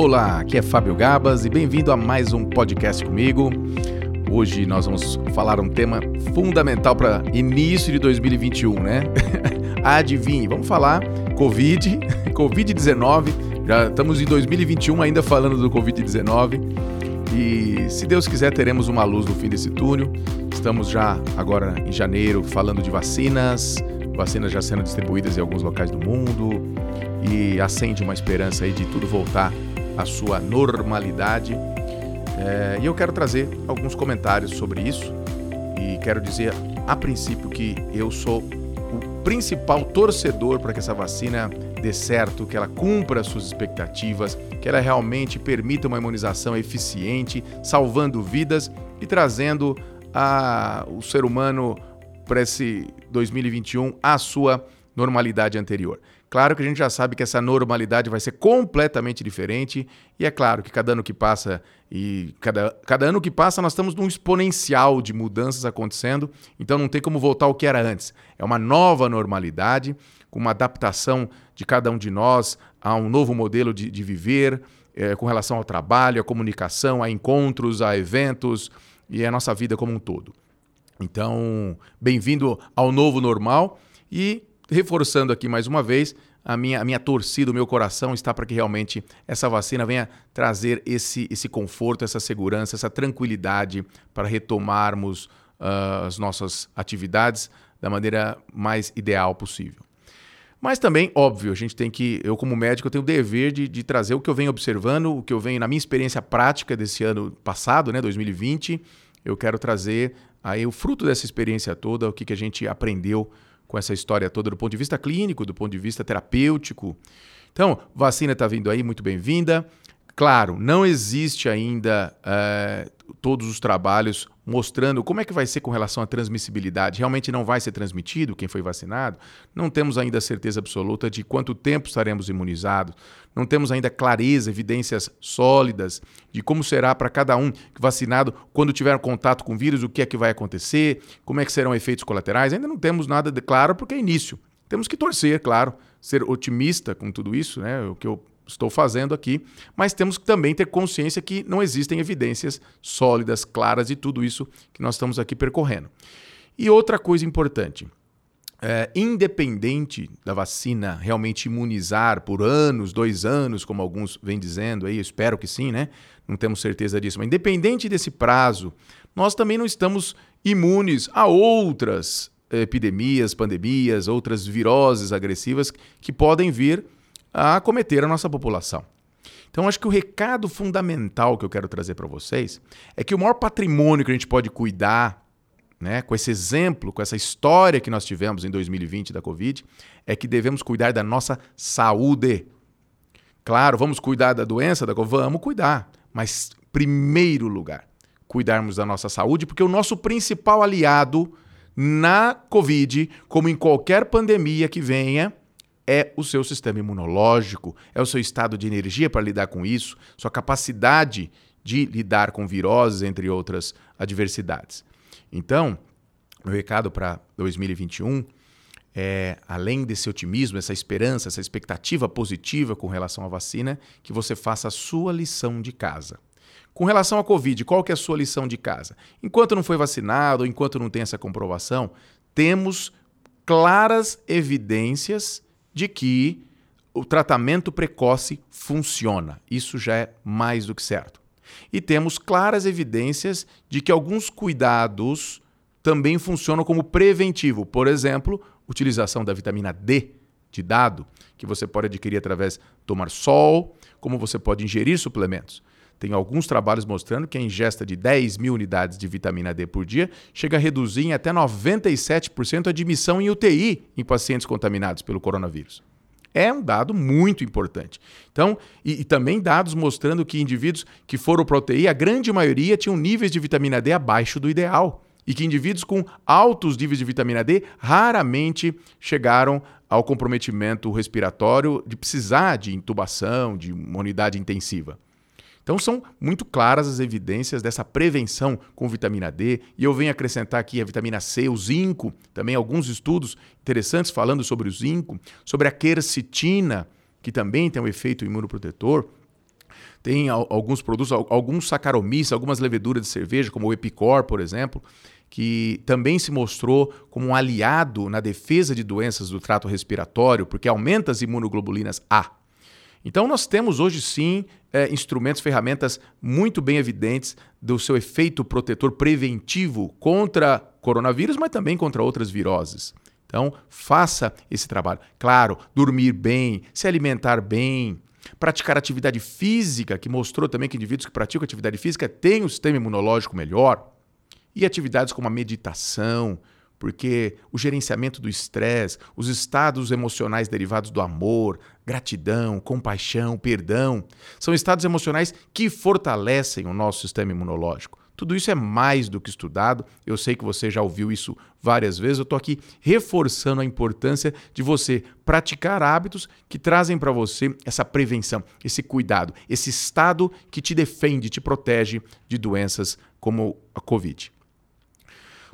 Olá, aqui é Fábio Gabas e bem-vindo a mais um podcast comigo. Hoje nós vamos falar um tema fundamental para início de 2021, né? Adivinhe, vamos falar Covid, Covid-19. Já estamos em 2021 ainda falando do Covid-19. E se Deus quiser, teremos uma luz no fim desse túnel. Estamos já agora em janeiro falando de vacinas, vacinas já sendo distribuídas em alguns locais do mundo e acende uma esperança aí de tudo voltar à sua normalidade. É, e eu quero trazer alguns comentários sobre isso e quero dizer a princípio que eu sou o principal torcedor para que essa vacina dê certo, que ela cumpra suas expectativas, que ela realmente permita uma imunização eficiente, salvando vidas e trazendo a, o ser humano para esse 2021 à sua normalidade anterior. Claro que a gente já sabe que essa normalidade vai ser completamente diferente, e é claro que cada ano que passa e cada, cada ano que passa nós estamos num exponencial de mudanças acontecendo, então não tem como voltar ao que era antes. É uma nova normalidade, com uma adaptação de cada um de nós a um novo modelo de, de viver, é, com relação ao trabalho, à comunicação, a encontros, a eventos e a nossa vida como um todo. Então, bem-vindo ao novo normal e reforçando aqui mais uma vez, a minha, a minha torcida, o meu coração está para que realmente essa vacina venha trazer esse, esse conforto, essa segurança, essa tranquilidade para retomarmos uh, as nossas atividades da maneira mais ideal possível. Mas também, óbvio, a gente tem que, eu como médico, eu tenho o dever de, de trazer o que eu venho observando, o que eu venho na minha experiência prática desse ano passado, né, 2020, eu quero trazer aí o fruto dessa experiência toda, o que, que a gente aprendeu com essa história toda do ponto de vista clínico, do ponto de vista terapêutico. Então, vacina está vindo aí, muito bem-vinda. Claro, não existe ainda é, todos os trabalhos mostrando como é que vai ser com relação à transmissibilidade. Realmente não vai ser transmitido quem foi vacinado? Não temos ainda certeza absoluta de quanto tempo estaremos imunizados. Não temos ainda clareza, evidências sólidas de como será para cada um vacinado quando tiver contato com o vírus, o que é que vai acontecer, como é que serão efeitos colaterais. Ainda não temos nada de claro porque é início. Temos que torcer, claro, ser otimista com tudo isso, né? O que eu estou fazendo aqui, mas temos que também ter consciência que não existem evidências sólidas, claras de tudo isso que nós estamos aqui percorrendo. E outra coisa importante, é, independente da vacina realmente imunizar por anos, dois anos, como alguns vêm dizendo aí, espero que sim, né? Não temos certeza disso, mas independente desse prazo, nós também não estamos imunes a outras epidemias, pandemias, outras viroses agressivas que podem vir a acometer a nossa população. Então, acho que o recado fundamental que eu quero trazer para vocês é que o maior patrimônio que a gente pode cuidar, né, com esse exemplo, com essa história que nós tivemos em 2020 da Covid, é que devemos cuidar da nossa saúde. Claro, vamos cuidar da doença, da Covid? Vamos cuidar. Mas, primeiro lugar, cuidarmos da nossa saúde, porque o nosso principal aliado na Covid, como em qualquer pandemia que venha, é o seu sistema imunológico, é o seu estado de energia para lidar com isso, sua capacidade de lidar com viroses, entre outras adversidades. Então, meu recado para 2021 é, além desse otimismo, essa esperança, essa expectativa positiva com relação à vacina, que você faça a sua lição de casa. Com relação à Covid, qual que é a sua lição de casa? Enquanto não foi vacinado, enquanto não tem essa comprovação, temos claras evidências de que o tratamento precoce funciona. Isso já é mais do que certo. E temos claras evidências de que alguns cuidados também funcionam como preventivo. Por exemplo, utilização da vitamina D de dado, que você pode adquirir através de tomar sol, como você pode ingerir suplementos. Tem alguns trabalhos mostrando que a ingesta de 10 mil unidades de vitamina D por dia chega a reduzir em até 97% a admissão em UTI em pacientes contaminados pelo coronavírus. É um dado muito importante. Então, e, e, também dados mostrando que indivíduos que foram para UTI, a grande maioria tinham níveis de vitamina D abaixo do ideal. E que indivíduos com altos níveis de vitamina D raramente chegaram ao comprometimento respiratório de precisar de intubação, de uma unidade intensiva. Então são muito claras as evidências dessa prevenção com vitamina D, e eu venho acrescentar aqui a vitamina C, o zinco, também alguns estudos interessantes falando sobre o zinco, sobre a quercetina, que também tem um efeito imunoprotetor. Tem alguns produtos, alguns saccharomyces, algumas leveduras de cerveja, como o Epicor, por exemplo, que também se mostrou como um aliado na defesa de doenças do trato respiratório, porque aumenta as imunoglobulinas A. Então, nós temos hoje sim é, instrumentos, ferramentas muito bem evidentes do seu efeito protetor preventivo contra coronavírus, mas também contra outras viroses. Então, faça esse trabalho. Claro, dormir bem, se alimentar bem, praticar atividade física, que mostrou também que indivíduos que praticam atividade física têm um sistema imunológico melhor. E atividades como a meditação, porque o gerenciamento do estresse, os estados emocionais derivados do amor, gratidão, compaixão, perdão, são estados emocionais que fortalecem o nosso sistema imunológico. Tudo isso é mais do que estudado. Eu sei que você já ouviu isso várias vezes. Eu estou aqui reforçando a importância de você praticar hábitos que trazem para você essa prevenção, esse cuidado, esse estado que te defende, te protege de doenças como a Covid.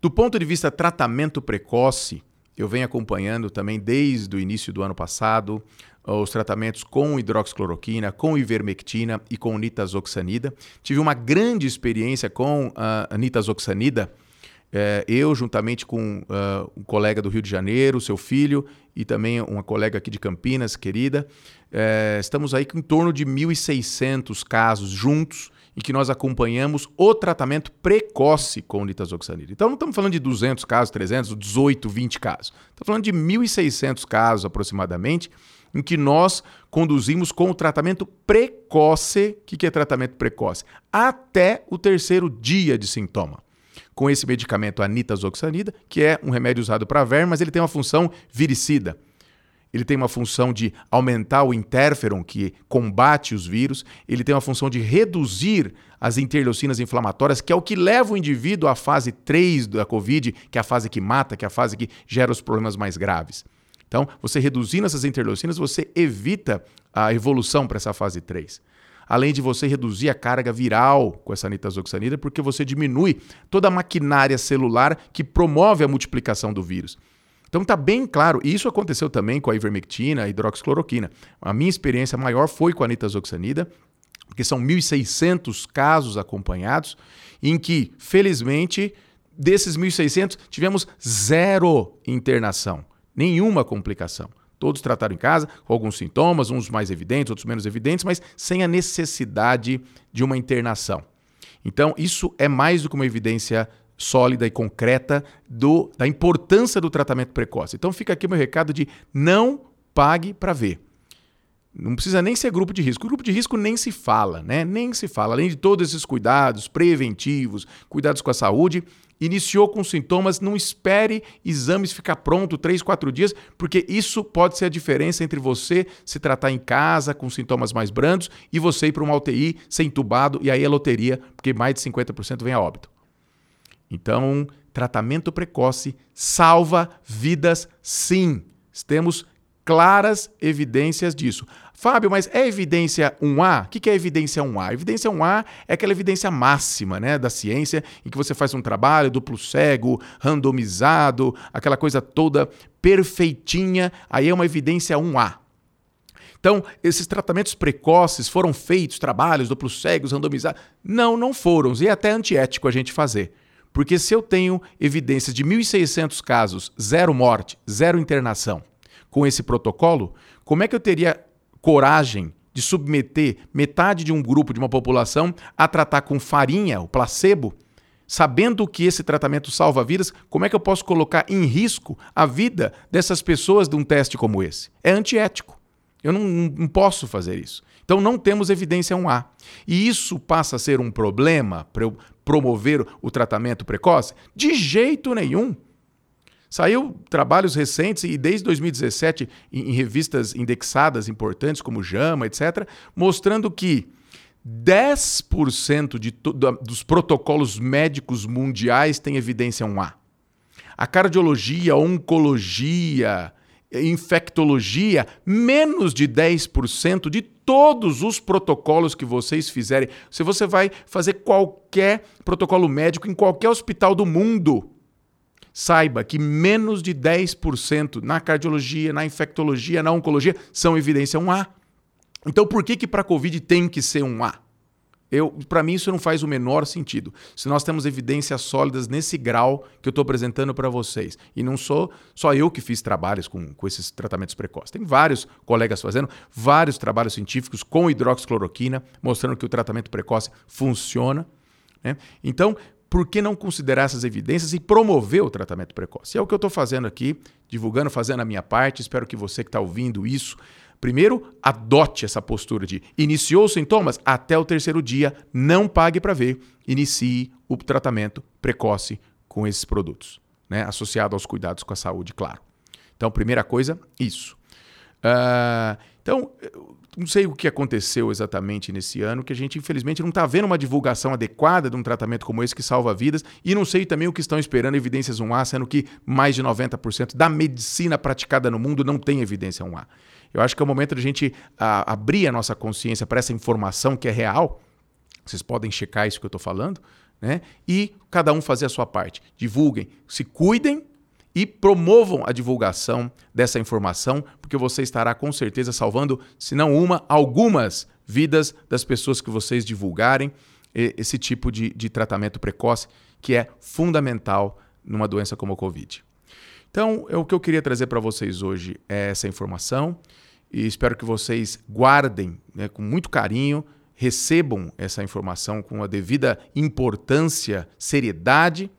Do ponto de vista tratamento precoce, eu venho acompanhando também desde o início do ano passado os tratamentos com hidroxicloroquina, com ivermectina e com nitazoxanida. Tive uma grande experiência com a nitazoxanida. É, eu, juntamente com uh, um colega do Rio de Janeiro, seu filho, e também uma colega aqui de Campinas, querida, é, estamos aí com em torno de 1.600 casos juntos em que nós acompanhamos o tratamento precoce com nitazoxanida. Então não estamos falando de 200 casos, 300, 18, 20 casos. Estamos falando de 1.600 casos aproximadamente, em que nós conduzimos com o tratamento precoce. O que é tratamento precoce? Até o terceiro dia de sintoma. Com esse medicamento, a nitazoxanida, que é um remédio usado para verme, mas ele tem uma função viricida ele tem uma função de aumentar o interferon, que combate os vírus, ele tem uma função de reduzir as interleucinas inflamatórias, que é o que leva o indivíduo à fase 3 da Covid, que é a fase que mata, que é a fase que gera os problemas mais graves. Então, você reduzindo essas interleucinas, você evita a evolução para essa fase 3 além de você reduzir a carga viral com essa nitazoxanida, porque você diminui toda a maquinária celular que promove a multiplicação do vírus. Então está bem claro, e isso aconteceu também com a ivermectina, a hidroxicloroquina. A minha experiência maior foi com a nitazoxanida, porque são 1.600 casos acompanhados, em que, felizmente, desses 1.600, tivemos zero internação, nenhuma complicação. Todos trataram em casa, com alguns sintomas, uns mais evidentes, outros menos evidentes, mas sem a necessidade de uma internação. Então, isso é mais do que uma evidência sólida e concreta do, da importância do tratamento precoce. Então fica aqui o meu recado de não pague para ver. Não precisa nem ser grupo de risco. O grupo de risco nem se fala, né? Nem se fala. Além de todos esses cuidados preventivos, cuidados com a saúde, iniciou com sintomas, não espere exames ficar pronto três, quatro dias, porque isso pode ser a diferença entre você se tratar em casa com sintomas mais brandos e você ir para uma UTI ser entubado e aí é loteria, porque mais de 50% vem a óbito. Então, tratamento precoce salva vidas sim. Temos claras evidências disso. Fábio, mas é evidência 1A? O que é evidência 1A? Evidência 1A é aquela evidência máxima né, da ciência, em que você faz um trabalho duplo cego, randomizado, aquela coisa toda perfeitinha, aí é uma evidência 1A. Então, esses tratamentos precoces foram feitos, trabalhos duplos cegos, randomizados? Não, não foram, e é até antiético a gente fazer. Porque se eu tenho evidências de 1.600 casos, zero morte, zero internação, com esse protocolo, como é que eu teria coragem de submeter metade de um grupo, de uma população, a tratar com farinha, o placebo, sabendo que esse tratamento salva vidas, como é que eu posso colocar em risco a vida dessas pessoas de um teste como esse? É antiético. Eu não, não posso fazer isso. Então não temos evidência 1A. E isso passa a ser um problema promover o tratamento precoce? De jeito nenhum. Saiu trabalhos recentes e desde 2017 em, em revistas indexadas importantes como JAMA, etc., mostrando que 10% de dos protocolos médicos mundiais têm evidência 1A. A cardiologia, oncologia, infectologia, menos de 10% de todos os protocolos que vocês fizerem. Se você vai fazer qualquer protocolo médico em qualquer hospital do mundo, saiba que menos de 10% na cardiologia, na infectologia, na oncologia são evidência 1A. Então por que que para COVID tem que ser um A? Eu, para mim isso não faz o menor sentido. Se nós temos evidências sólidas nesse grau que eu estou apresentando para vocês, e não sou só eu que fiz trabalhos com, com esses tratamentos precoces, tem vários colegas fazendo vários trabalhos científicos com hidroxicloroquina, mostrando que o tratamento precoce funciona. Né? Então, por que não considerar essas evidências e promover o tratamento precoce? É o que eu estou fazendo aqui, divulgando, fazendo a minha parte. Espero que você que está ouvindo isso Primeiro, adote essa postura de iniciou os sintomas até o terceiro dia, não pague para ver, inicie o tratamento precoce com esses produtos, né? associado aos cuidados com a saúde, claro. Então, primeira coisa, isso. Uh, então, não sei o que aconteceu exatamente nesse ano, que a gente, infelizmente, não está vendo uma divulgação adequada de um tratamento como esse que salva vidas, e não sei também o que estão esperando evidências 1A, sendo que mais de 90% da medicina praticada no mundo não tem evidência 1A. Eu acho que é o momento de a gente a, abrir a nossa consciência para essa informação que é real. Vocês podem checar isso que eu estou falando, né? E cada um fazer a sua parte. Divulguem, se cuidem e promovam a divulgação dessa informação, porque você estará com certeza salvando, se não uma, algumas vidas das pessoas que vocês divulgarem esse tipo de, de tratamento precoce, que é fundamental numa doença como a Covid. Então, é o que eu queria trazer para vocês hoje é essa informação e espero que vocês guardem né, com muito carinho, recebam essa informação com a devida importância, seriedade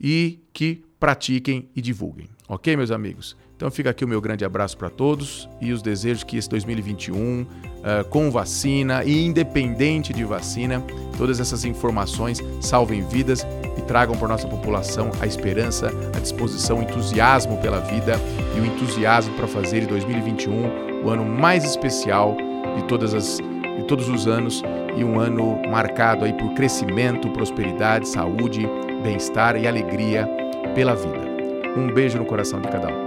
e que pratiquem e divulguem. Ok, meus amigos? Então fica aqui o meu grande abraço para todos e os desejos que esse 2021, uh, eh, com vacina e independente de vacina, todas essas informações salvem vidas e tragam para nossa população a esperança, a disposição, o entusiasmo pela vida e o entusiasmo para fazer de 2021 o ano mais especial de todas as de todos os anos e um ano marcado aí por crescimento, prosperidade, saúde, bem-estar e alegria pela vida. Um beijo no coração de cada um.